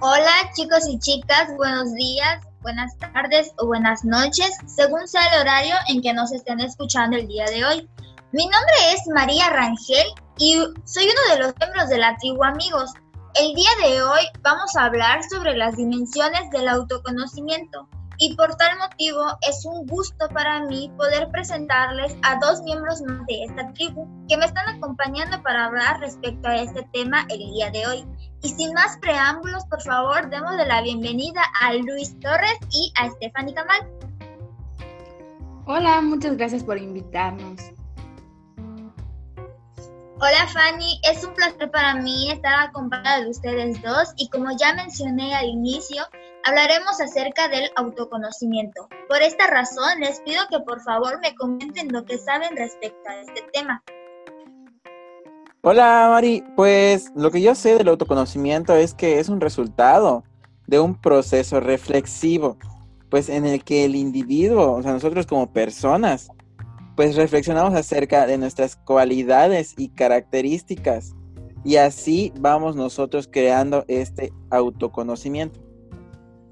Hola chicos y chicas, buenos días, buenas tardes o buenas noches, según sea el horario en que nos estén escuchando el día de hoy. Mi nombre es María Rangel y soy uno de los miembros de la tribu Amigos. El día de hoy vamos a hablar sobre las dimensiones del autoconocimiento y por tal motivo es un gusto para mí poder presentarles a dos miembros más de esta tribu que me están acompañando para hablar respecto a este tema el día de hoy. Y sin más preámbulos, por favor, démosle la bienvenida a Luis Torres y a Stephanie Camal. Hola, muchas gracias por invitarnos. Hola Fanny, es un placer para mí estar acompañada de ustedes dos y como ya mencioné al inicio, hablaremos acerca del autoconocimiento. Por esta razón, les pido que por favor me comenten lo que saben respecto a este tema. Hola Mari, pues lo que yo sé del autoconocimiento es que es un resultado de un proceso reflexivo, pues en el que el individuo, o sea, nosotros como personas, pues reflexionamos acerca de nuestras cualidades y características y así vamos nosotros creando este autoconocimiento.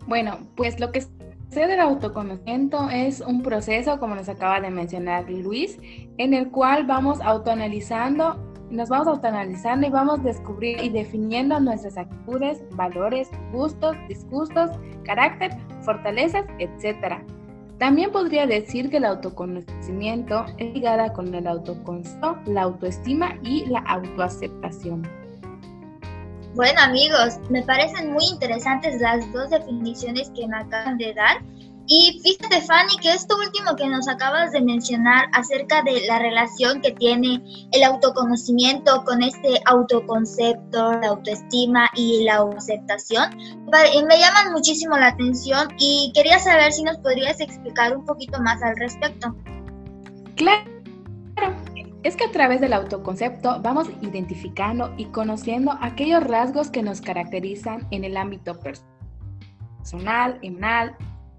Bueno, pues lo que sé del autoconocimiento es un proceso, como nos acaba de mencionar Luis, en el cual vamos autoanalizando, nos vamos autoanalizando y vamos descubriendo y definiendo nuestras actitudes, valores, gustos, disgustos, carácter, fortalezas, etcétera también podría decir que el autoconocimiento es ligada con el autoconcepto, la autoestima y la autoaceptación. Bueno amigos, me parecen muy interesantes las dos definiciones que me acaban de dar y fíjate, Fanny, que esto último que nos acabas de mencionar acerca de la relación que tiene el autoconocimiento con este autoconcepto, la autoestima y la aceptación, me llaman muchísimo la atención y quería saber si nos podrías explicar un poquito más al respecto. Claro. Es que a través del autoconcepto vamos identificando y conociendo aquellos rasgos que nos caracterizan en el ámbito personal, emocional,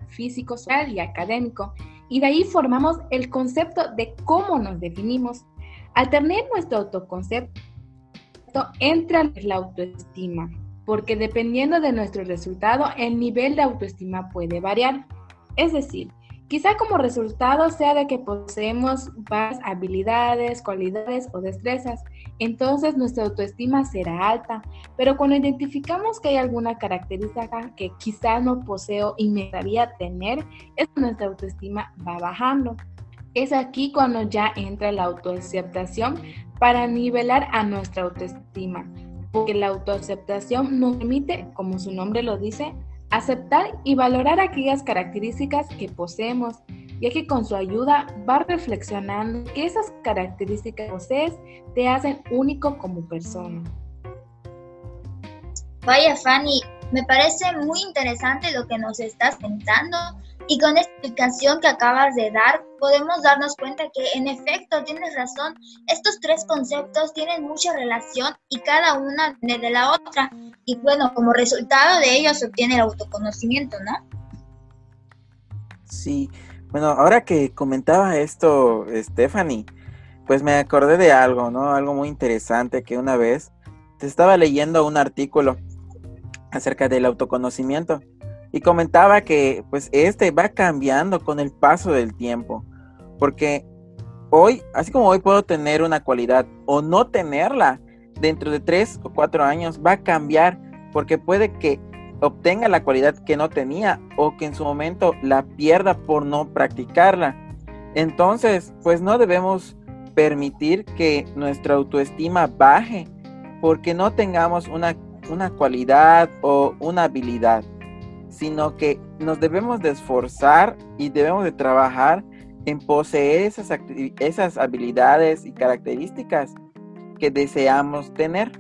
físico, social y académico, y de ahí formamos el concepto de cómo nos definimos. Al tener nuestro autoconcepto, entra la autoestima, porque dependiendo de nuestro resultado, el nivel de autoestima puede variar. Es decir, Quizá como resultado sea de que poseemos varias habilidades, cualidades o destrezas, entonces nuestra autoestima será alta, pero cuando identificamos que hay alguna característica que quizá no poseo y me gustaría tener, es nuestra autoestima va bajando. Es aquí cuando ya entra la autoaceptación para nivelar a nuestra autoestima, porque la autoaceptación nos permite, como su nombre lo dice, aceptar y valorar aquellas características que poseemos, ya que con su ayuda va reflexionando que esas características que posees te hacen único como persona. Vaya Fanny, me parece muy interesante lo que nos estás contando y con esta explicación que acabas de dar podemos darnos cuenta que en efecto tienes razón, estos tres conceptos tienen mucha relación y cada una de la otra y bueno, como resultado de ello se obtiene el autoconocimiento, ¿no? Sí, bueno, ahora que comentaba esto Stephanie, pues me acordé de algo, ¿no? Algo muy interesante que una vez te estaba leyendo un artículo acerca del autoconocimiento y comentaba que pues este va cambiando con el paso del tiempo, porque hoy, así como hoy puedo tener una cualidad o no tenerla, dentro de tres o cuatro años va a cambiar, porque puede que obtenga la cualidad que no tenía o que en su momento la pierda por no practicarla. Entonces, pues no debemos permitir que nuestra autoestima baje porque no tengamos una una cualidad o una habilidad, sino que nos debemos de esforzar y debemos de trabajar en poseer esas, esas habilidades y características que deseamos tener.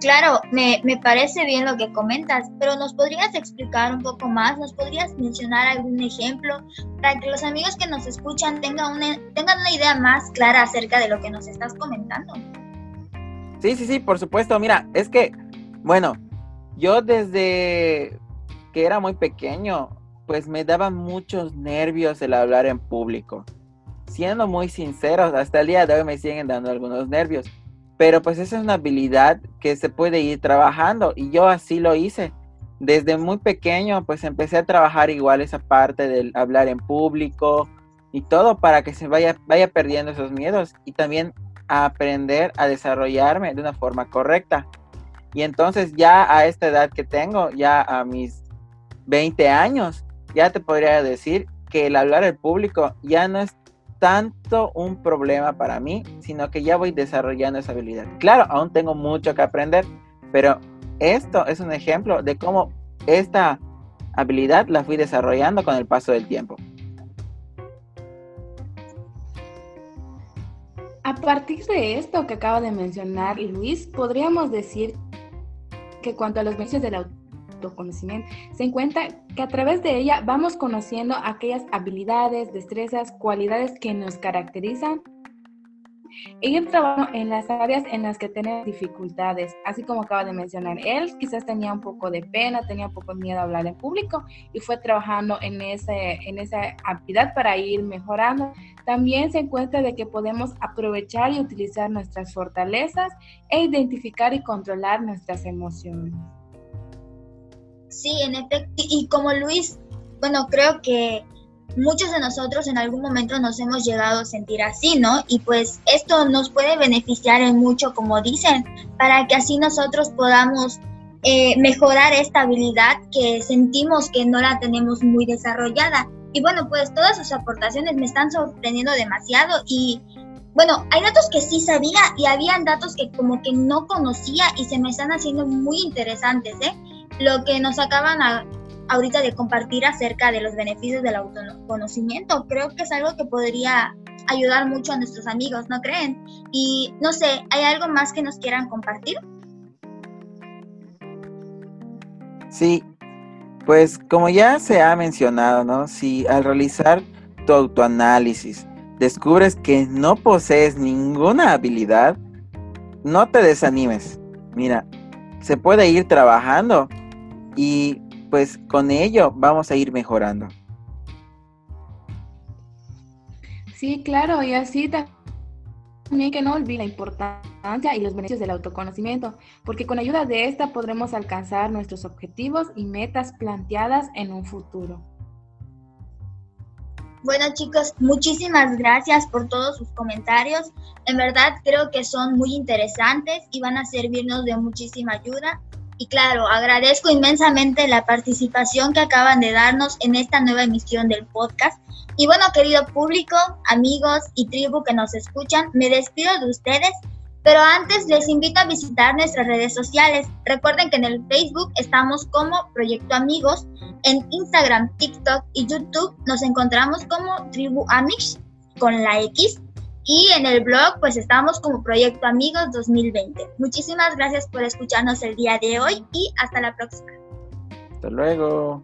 Claro, me, parece bien lo que comentas, pero ¿nos podrías explicar un poco más? ¿Nos podrías mencionar algún ejemplo para que los amigos que nos escuchan tengan una, tengan una idea más clara acerca de lo que nos estás comentando? Sí, sí, sí, por supuesto. Mira, es que, bueno, yo desde que era muy pequeño, pues me daban muchos nervios el hablar en público. Siendo muy sinceros, hasta el día de hoy me siguen dando algunos nervios. Pero pues esa es una habilidad que se puede ir trabajando y yo así lo hice. Desde muy pequeño pues empecé a trabajar igual esa parte del hablar en público y todo para que se vaya, vaya perdiendo esos miedos y también a aprender a desarrollarme de una forma correcta. Y entonces ya a esta edad que tengo, ya a mis 20 años, ya te podría decir que el hablar en público ya no es tanto un problema para mí, sino que ya voy desarrollando esa habilidad. Claro, aún tengo mucho que aprender, pero esto es un ejemplo de cómo esta habilidad la fui desarrollando con el paso del tiempo. A partir de esto que acaba de mencionar Luis, podríamos decir que cuanto a los beneficios del se encuentra que a través de ella vamos conociendo aquellas habilidades, destrezas, cualidades que nos caracterizan e ir trabajando en las áreas en las que tenemos dificultades, así como acaba de mencionar él, quizás tenía un poco de pena, tenía un poco de miedo a hablar en público y fue trabajando en, ese, en esa habilidad para ir mejorando. También se encuentra de que podemos aprovechar y utilizar nuestras fortalezas e identificar y controlar nuestras emociones. Sí, en efecto, y como Luis, bueno, creo que muchos de nosotros en algún momento nos hemos llegado a sentir así, ¿no? Y pues esto nos puede beneficiar en mucho, como dicen, para que así nosotros podamos eh, mejorar esta habilidad que sentimos que no la tenemos muy desarrollada. Y bueno, pues todas sus aportaciones me están sorprendiendo demasiado y bueno, hay datos que sí sabía y habían datos que como que no conocía y se me están haciendo muy interesantes, ¿eh? Lo que nos acaban a, ahorita de compartir acerca de los beneficios del autoconocimiento. Creo que es algo que podría ayudar mucho a nuestros amigos, ¿no creen? Y no sé, ¿hay algo más que nos quieran compartir? Sí, pues como ya se ha mencionado, ¿no? Si al realizar tu autoanálisis descubres que no posees ninguna habilidad, no te desanimes. Mira, se puede ir trabajando y pues con ello vamos a ir mejorando. Sí, claro, y así también que no olvide la importancia y los beneficios del autoconocimiento, porque con ayuda de esta podremos alcanzar nuestros objetivos y metas planteadas en un futuro. Bueno chicos, muchísimas gracias por todos sus comentarios. En verdad creo que son muy interesantes y van a servirnos de muchísima ayuda. Y claro, agradezco inmensamente la participación que acaban de darnos en esta nueva emisión del podcast. Y bueno, querido público, amigos y tribu que nos escuchan, me despido de ustedes, pero antes les invito a visitar nuestras redes sociales. Recuerden que en el Facebook estamos como Proyecto Amigos, en Instagram, TikTok y YouTube nos encontramos como Tribu Amish con la X y en el blog, pues estamos como Proyecto Amigos 2020. Muchísimas gracias por escucharnos el día de hoy y hasta la próxima. Hasta luego.